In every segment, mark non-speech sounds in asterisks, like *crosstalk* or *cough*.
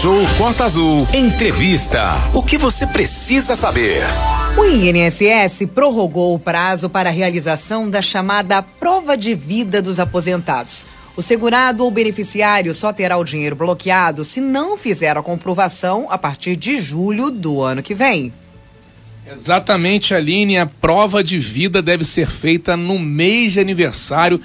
Show Costa Azul. Entrevista. O que você precisa saber? O INSS prorrogou o prazo para a realização da chamada prova de vida dos aposentados. O segurado ou beneficiário só terá o dinheiro bloqueado se não fizer a comprovação a partir de julho do ano que vem. Exatamente, Aline. A prova de vida deve ser feita no mês de aniversário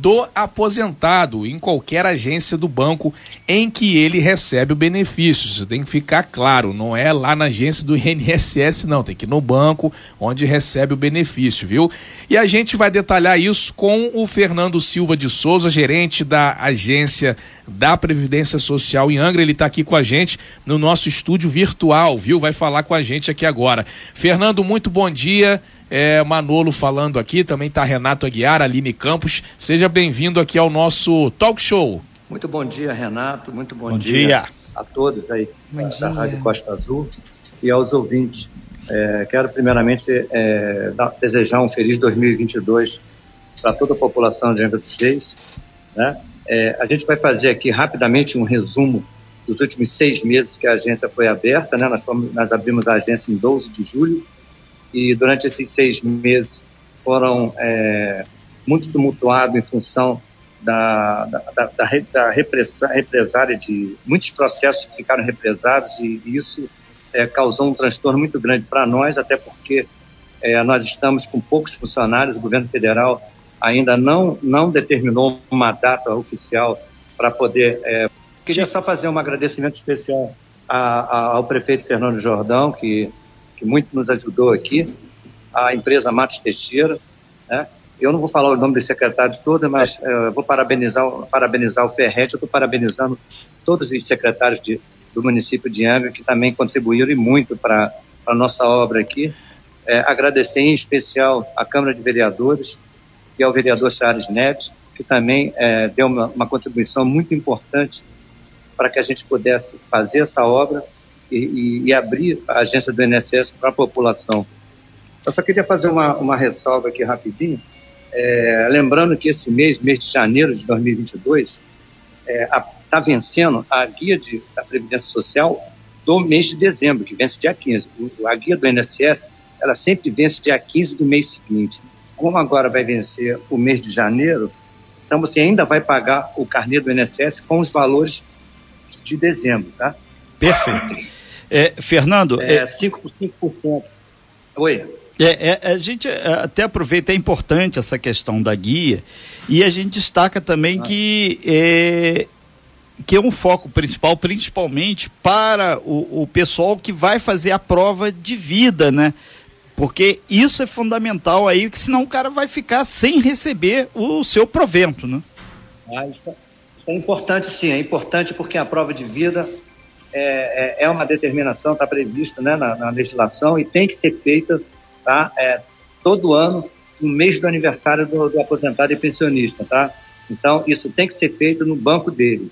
do aposentado em qualquer agência do banco em que ele recebe o benefício. Isso tem que ficar claro, não é lá na agência do *laughs* INSS, não, tem que ir no banco onde recebe o benefício, viu? E a gente vai detalhar isso com o Fernando Silva de Souza, gerente da agência da Previdência Social em Angra. Ele está aqui com a gente no nosso estúdio virtual, viu? Vai falar com a gente aqui agora. Fernando, muito bom dia. É, Manolo falando aqui, também está Renato Aguiar, Aline Campos. Seja bem-vindo aqui ao nosso talk show. Muito bom dia, Renato. Muito bom, bom dia. dia. a todos aí bom da, dia. Rádio Costa Azul e aos ouvintes. É, quero primeiramente é, desejar um feliz 2022 para toda a população de Angra dos Reis. Né? É, a gente vai fazer aqui rapidamente um resumo dos últimos seis meses que a agência foi aberta. Né? Nós, fomos, nós abrimos a agência em 12 de julho e durante esses seis meses foram é, muito tumultuados em função da, da, da, da, repressa, represária de muitos processos que ficaram represados e, e isso é, causou um transtorno muito grande para nós, até porque é, nós estamos com poucos funcionários, o governo federal ainda não, não determinou uma data oficial para poder. É, queria só fazer um agradecimento especial a, a, ao prefeito Fernando Jordão, que que muito nos ajudou aqui, a empresa Matos Teixeira, né? Eu não vou falar o nome dos secretários todos, mas uh, vou parabenizar, parabenizar o Ferret, eu estou parabenizando todos os secretários de, do município de Angra, que também contribuíram e muito para a nossa obra aqui. É, agradecer em especial à Câmara de Vereadores e ao vereador Charles Neves, que também é, deu uma, uma contribuição muito importante para que a gente pudesse fazer essa obra e, e, abrir a agência do INSS para a população. Eu só queria fazer uma, uma ressalva aqui rapidinho, é, lembrando que esse mês, mês de janeiro de 2022, está é, tá vencendo a guia de, da Previdência Social do mês de dezembro, que vence dia 15. O, a guia do INSS, ela sempre vence dia 15 do mês seguinte. Como agora vai vencer o mês de janeiro, então você ainda vai pagar o carnê do INSS com os valores de dezembro, tá? Perfeito. É, Fernando. É, 5%. É... 5%. Oi. É, é, a gente é, até aproveita, é importante essa questão da guia, e a gente destaca também ah. que é, que é um foco principal, principalmente para o, o pessoal que vai fazer a prova de vida, né? Porque isso é fundamental aí, que senão o cara vai ficar sem receber o seu provento, né? Ah, isso, é, isso é importante sim, é importante porque a prova de vida é, é, é uma determinação, está prevista né, na, na, legislação e tem que ser feita tá, é, todo ano, no mês do aniversário do, do, aposentado e pensionista. Tá? Então, isso tem que ser feito no banco dele.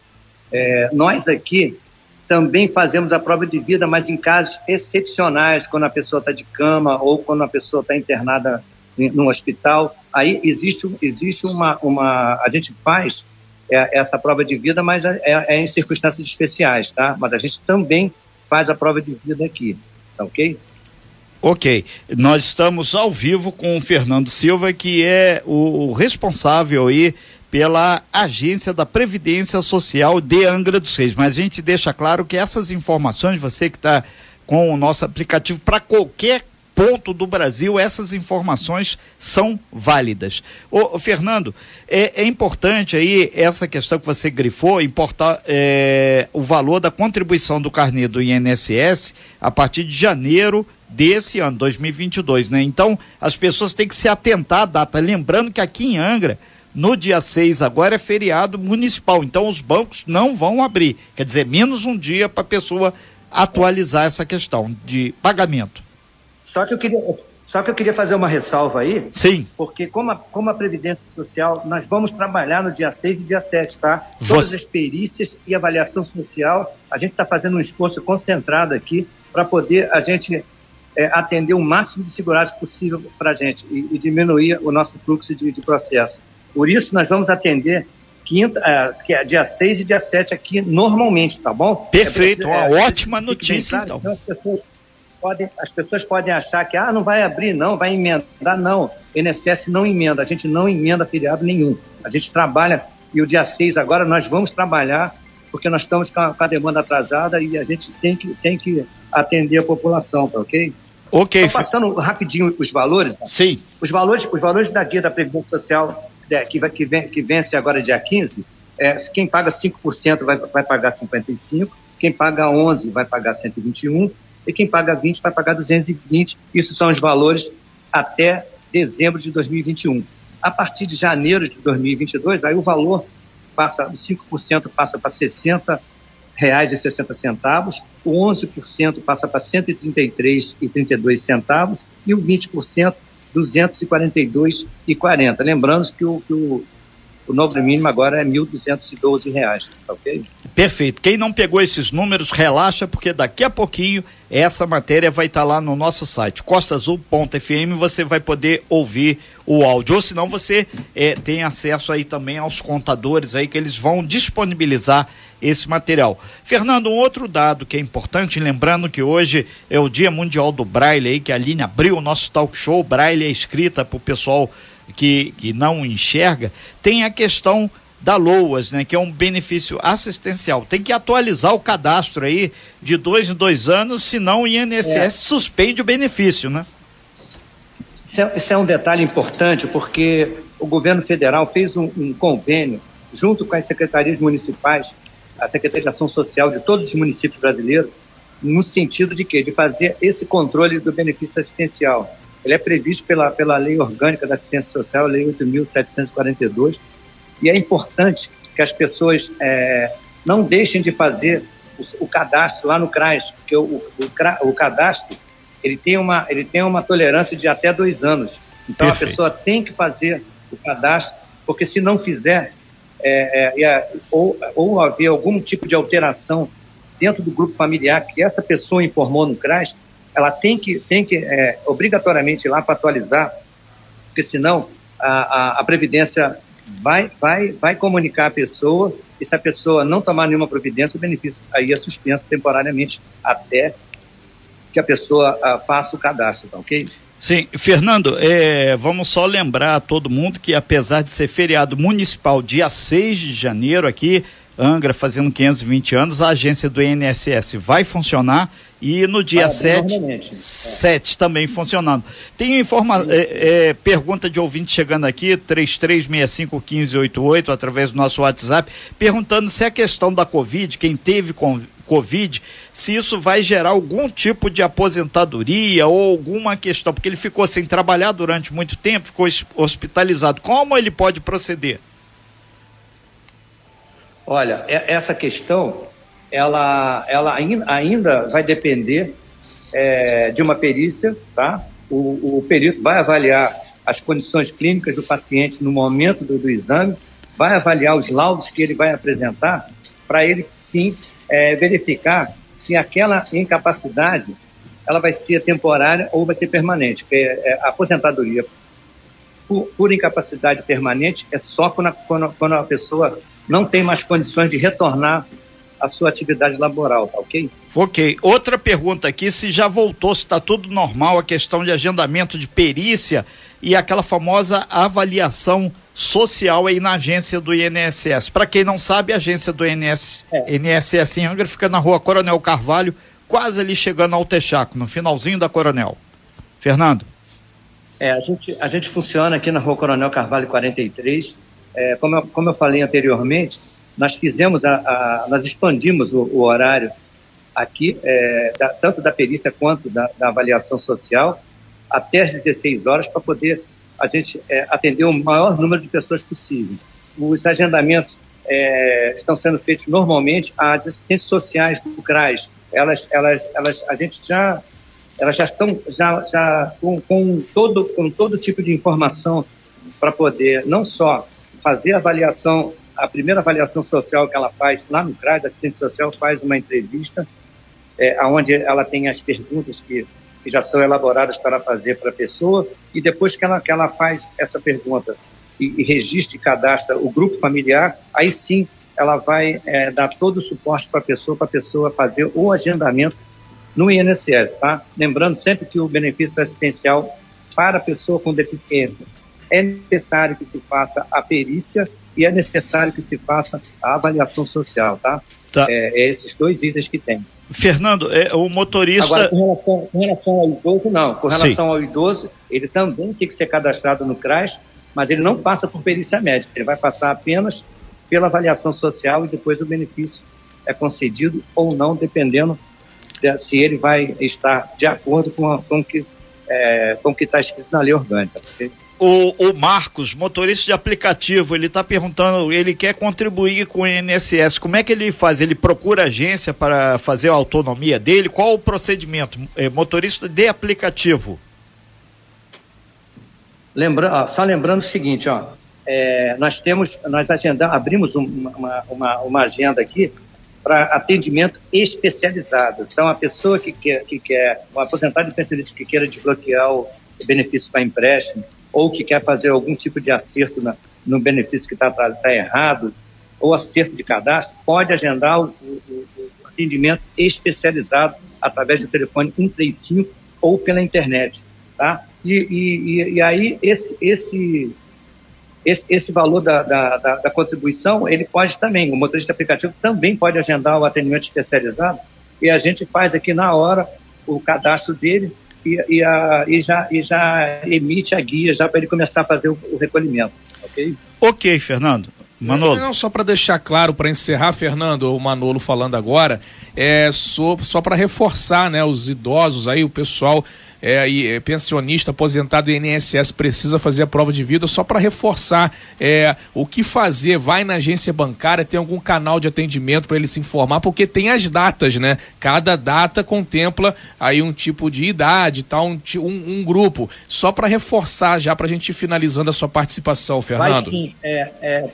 É, nós aqui também fazemos a prova de vida, mas em casos excepcionais, quando a pessoa está de cama ou quando a pessoa está internada no hospital. Aí existe, existe uma, uma. A gente faz é, essa prova de vida, mas é, é, em circunstâncias especiais, tá? Mas a gente também faz a prova de vida aqui, tá ok? Ok, nós estamos ao vivo com o Fernando Silva, que é o responsável aí pela Agência da Previdência Social de Angra dos Reis. Mas a gente deixa claro que essas informações, você que está com o nosso aplicativo, para qualquer ponto do Brasil, essas informações são válidas. Ô, Fernando, é, é, importante aí essa questão que você grifou, importar é, o valor da contribuição do carnê do INSS a partir de janeiro desse ano, 2022, né? Então, as pessoas têm que se atentar à data. Lembrando que aqui em Angra, no dia 6 agora é feriado municipal, então os bancos não vão abrir. Quer dizer, menos um dia para a pessoa atualizar essa questão de pagamento. Só que eu queria, só que eu queria fazer uma ressalva aí. Sim. Porque como a, como a Previdência Social, nós vamos trabalhar no dia 6 e dia 7, tá? Todas Você... as perícias e avaliação social, a gente está fazendo um esforço concentrado aqui para poder a gente é, atender o máximo de segurança possível para a gente e, e, diminuir o nosso fluxo de, de processo. Por isso, nós vamos atender quinta, é, que é dia 6 e dia 7 aqui normalmente, tá bom? Perfeito, uma É, ótima notícia, claro, então. As pessoas, podem, as pessoas podem achar que ah, não vai abrir, não, vai emendar, não. INSS não emenda, a gente não emenda feriado nenhum. A gente trabalha, e o dia 6 agora nós vamos trabalhar, porque nós estamos com a, com a demanda atrasada e a gente tem que, tem que atender a população, tá ok? Ok, Só passando rapidinho os valores, tá? sim, Os valores, os valores da guia da Previdência Social, né, que, vai, que, vem, que vence agora dia 15, é, quem paga 5% vai, vai pagar 55%, quem paga 11% vai pagar 121%, e quem paga 20% vai pagar 220%. Isso são os valores até dezembro de 2021. A partir de janeiro de 2022, aí o valor passa, os 5% passa para 60 reais e 60 centavos, o 11% passa para 133 e 32 centavos e o 20% 242 e 40. Lembrando que o, que o, o novo mínimo agora é 1.212 reais, tá ok? Perfeito. Quem não pegou esses números, relaxa, porque daqui a pouquinho essa matéria vai estar lá no nosso site, costaazul.fm, você vai poder ouvir o áudio. Ou senão você eh, tem acesso aí também aos contadores aí que eles vão disponibilizar esse material. Fernando, um outro dado que é importante, lembrando que hoje é o Dia Mundial do Braille aí, que a Aline abriu o nosso talk show, Braille é escrita para o pessoal que, que não enxerga, tem a questão da LOAS, né, que é um benefício assistencial. Tem que atualizar o cadastro aí de dois em dois anos, senão o INSS É. suspende o benefício, né? Isso é, isso é um detalhe importante, porque o governo federal fez um, um convênio junto com as secretarias municipais, a Secretaria de Ação Social de todos os municípios brasileiros, no sentido de quê? De fazer esse controle do benefício assistencial. Ele é previsto pela, pela Lei Orgânica da Assistência Social, Lei 8.742, e é importante que as pessoas eh, não deixem de fazer o, o cadastro lá no CRAS, porque o, o, o cadastro ele tem, uma, ele tem uma tolerância de até dois anos. Então Perfeito. a pessoa tem que fazer o cadastro, porque se não fizer, é, é, ou, ou haver algum tipo de alteração dentro do grupo familiar que essa pessoa informou no CRAS, ela tem que, tem que é, obrigatoriamente ir lá para atualizar, porque senão a, a, a Previdência vai, vai, vai comunicar a pessoa e se a pessoa não tomar nenhuma providência, o benefício aí é suspenso temporariamente até que a pessoa ah, faça o cadastro, tá ok? Sim, Fernando, eh, vamos só lembrar a todo mundo que apesar de ser feriado municipal dia 6 de janeiro aqui, Angra fazendo 520 anos, a agência do INSS vai funcionar e no dia Vai abrir 7, normalmente. É. 7 também funcionando. Tem informa eh, eh, pergunta de ouvinte chegando aqui, 33651588, através do nosso WhatsApp, perguntando se a questão da Covid, quem teve com- Covid, se isso vai gerar algum tipo de aposentadoria ou alguma questão, porque ele ficou sem trabalhar durante muito tempo, ficou hos- hospitalizado. Como ele pode proceder? Olha, essa questão, ela, ela ain- ainda vai depender é, de uma perícia, tá? O, o perito vai avaliar as condições clínicas do paciente no momento do, do exame, vai avaliar os laudos que ele vai apresentar, para ele, sim, é, verificar se aquela incapacidade ela vai ser temporária ou vai ser permanente. Porque, é, a aposentadoria por, por incapacidade permanente é só quando quando, quando a pessoa não tem mais condições de retornar à sua atividade laboral, tá ok? Ok. Outra pergunta aqui, se já voltou, se está tudo normal, a questão de agendamento de perícia e aquela famosa avaliação social aí na agência do INSS. Para quem não sabe, a agência do INS, É. INSS em Angra fica na rua Coronel Carvalho, quase ali chegando ao Texaco, no finalzinho da Coronel. Fernando. É, a gente, a gente funciona aqui na Rua Coronel Carvalho 43. É, como, eu, como eu falei anteriormente, nós fizemos, a, a- nós expandimos o, o horário aqui, é, da- tanto da perícia quanto da, da avaliação social, até às 16 horas, para poder a gente é, atender o maior número de pessoas possível. Os agendamentos é, estão sendo feitos normalmente, as assistências sociais do CRAS, elas, elas, elas, a gente já elas já estão já, já com, com, todo, com todo tipo de informação para poder não só fazer avaliação, a primeira avaliação social que ela faz lá no CRAS, a assistente social faz uma entrevista, é, onde ela tem as perguntas que, que já são elaboradas para fazer para a pessoa, e depois que ela, que ela faz essa pergunta e, e registra e cadastra o grupo familiar, aí sim ela vai é, dar todo o suporte para a pessoa, para a pessoa fazer o agendamento no INSS, tá? Lembrando sempre que o benefício assistencial para a pessoa com deficiência é necessário que se faça a perícia e é necessário que se faça a avaliação social, tá? tá. É, é esses dois itens que tem. Fernando, é, o motorista. Agora, com relação, com relação, ao idoso, não. Com relação Sim. ao idoso, ele também tem que ser cadastrado no CRAS, mas ele não passa por perícia médica. Ele vai passar apenas pela avaliação social e depois o benefício é concedido ou não, dependendo de, se ele vai estar de acordo com, a, com que é, com o que está escrito na lei orgânica. O, o, Marcos, motorista de aplicativo, ele está perguntando, ele quer contribuir com o INSS. Como é que ele faz? Ele procura agência para fazer a autonomia dele? Qual o procedimento? É, motorista de aplicativo. Lembra, ó, só lembrando o seguinte, ó, é, nós temos, nós agendamos, abrimos uma, uma, uma agenda aqui para atendimento especializado. Então, a pessoa que quer, que quer um aposentado de pensionista que queira desbloquear o benefício para empréstimo, ou que quer fazer algum tipo de acerto na, no benefício que está tá, tá errado, ou acerto de cadastro, pode agendar o, o, o, atendimento especializado através do telefone 135 ou pela internet, tá? E, e, e aí esse, esse esse, esse valor da, da, da, da, contribuição, ele pode também, o motorista aplicativo também pode agendar o atendimento especializado e a gente faz aqui na hora o cadastro dele e, e, a, e, já, e já emite a guia já para ele começar a fazer o, o recolhimento, ok? Ok, Fernando. Manolo. Não, só para deixar claro, para encerrar, Fernando, o Manolo falando agora, é só, só para reforçar, né, os idosos aí, o pessoal é, e, é, pensionista aposentado do INSS precisa fazer a prova de vida, só para reforçar é, o que fazer, vai na agência bancária, tem algum canal de atendimento para ele se informar, porque tem as datas, né? Cada data contempla aí um tipo de idade, tal, um, um, um grupo. Só para reforçar já para a gente ir finalizando a sua participação, Fernando. Vai sim, é, é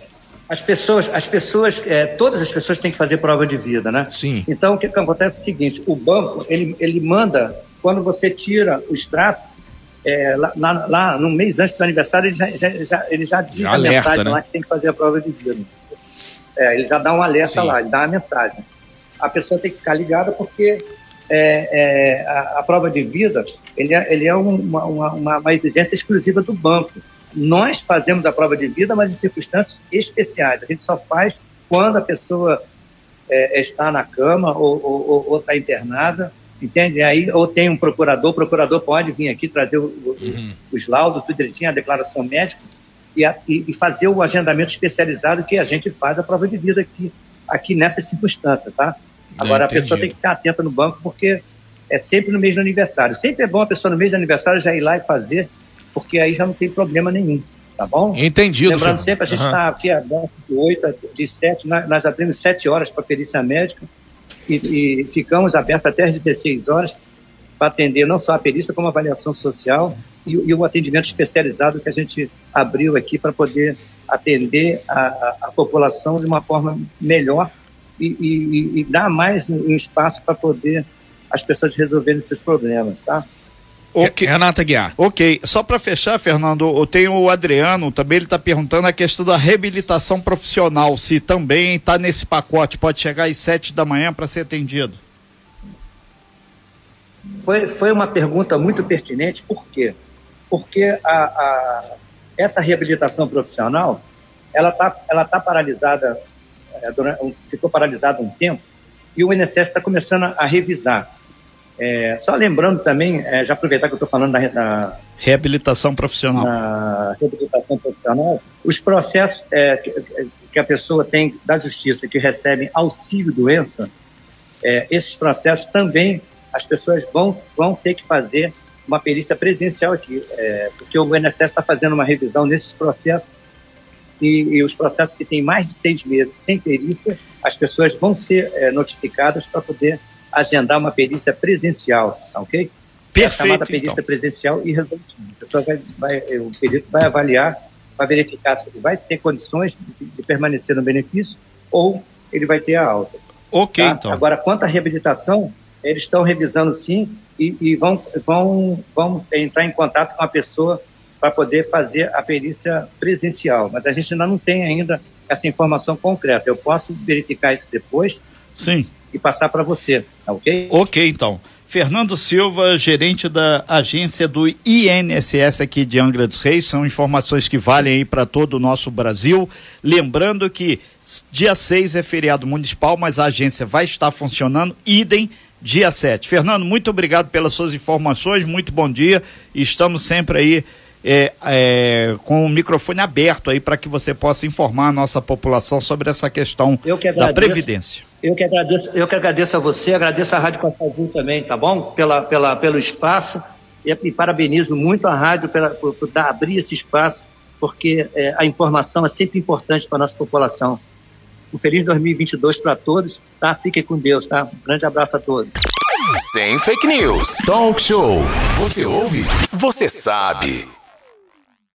as pessoas, as pessoas, é, todas as pessoas têm que fazer prova de vida, né? Sim. Então o que, acontece é o seguinte: o banco ele, ele manda quando você tira o extrato é, lá, lá, no mês antes do aniversário ele já, já, já ele já diz já a alerta, mensagem né? lá que tem que fazer a prova de vida. É, ele já dá um alerta Sim. lá, ele dá uma mensagem. A pessoa tem que ficar ligada porque é, é, a, a, prova de vida ele é, ele é uma, uma, uma exigência exclusiva do banco nós fazemos a prova de vida, mas em circunstâncias especiais. A gente só faz quando a pessoa é, está na cama ou está internada, entende? Aí, ou tem um procurador, o procurador pode vir aqui trazer o, uhum. os laudos, tudo direitinho, a declaração médica, e, a, e, fazer o agendamento especializado que a gente faz a prova de vida aqui, aqui nessa circunstância, tá? Agora, a pessoa tem que estar atenta no banco, porque é sempre no mês do aniversário. Sempre é bom a pessoa no mês do aniversário já ir lá e fazer porque aí já não tem problema nenhum, tá bom? Entendido. Lembrando sempre, a gente está uhum. aqui aberto de 8 de 7, nós, abrimos 7 horas para perícia médica e, e, ficamos abertos até as 16 horas para atender não só a perícia, como a avaliação social e, e o atendimento especializado que a gente abriu aqui para poder atender a, a, a, população de uma forma melhor e, e, e dar mais um espaço para poder as pessoas resolverem esses problemas, tá? Okay. Renata Guiar. Ok, só para fechar, Fernando, eu tenho o Adriano, também ele está perguntando a questão da reabilitação profissional, se também está nesse pacote, pode chegar às sete da manhã para ser atendido. Foi, foi uma pergunta muito pertinente, por quê? Porque a, a essa reabilitação profissional, ela está ela tá paralisada, é, durante, ficou paralisada um tempo, e o INSS está começando a revisar é, só lembrando também, é, já aproveitar que eu estou falando da, da, reabilitação profissional. Na reabilitação profissional, os processos é, que, que, a pessoa tem da justiça que recebem auxílio doença, é, esses processos também as pessoas vão, vão ter que fazer uma perícia presencial aqui, é, porque o INSS está fazendo uma revisão nesses processos e, e, os processos que têm mais de seis meses sem perícia, as pessoas vão ser é, notificadas para poder agendar uma perícia presencial, tá ok? Perfeito. É chamada perícia então. presencial e resolutiva. A pessoa vai, vai, o perito vai avaliar, vai verificar se ele vai ter condições de, de permanecer no benefício ou ele vai ter a alta. Ok, tá? então. Agora, quanto à reabilitação, eles estão revisando sim e, e, vão, vão, vão entrar em contato com a pessoa para poder fazer a perícia presencial, mas a gente ainda não tem ainda essa informação concreta. Eu posso verificar isso depois Sim. E passar para você, tá ok? Ok, então. Fernando Silva, gerente da agência do INSS aqui de Angra dos Reis, são informações que valem aí para todo o nosso Brasil. Lembrando que dia 6 é feriado municipal, mas a agência vai estar funcionando, idem dia 7. Fernando, muito obrigado pelas suas informações, muito bom dia. Estamos sempre aí é, é, com o microfone aberto aí para que você possa informar a nossa população sobre essa questão da Previdência. Eu que agradeço, eu que agradeço a você, agradeço a Rádio Costa Azul também, tá bom? Pela, pela, pelo espaço e, e parabenizo muito a rádio pela, por, por dar, abrir esse espaço, porque é, a informação é sempre importante para a nossa população. Um feliz 2022 para todos, tá? Fiquem com Deus, tá? Um grande abraço a todos. Sem fake news. Talk show. Você ouve? Você sabe.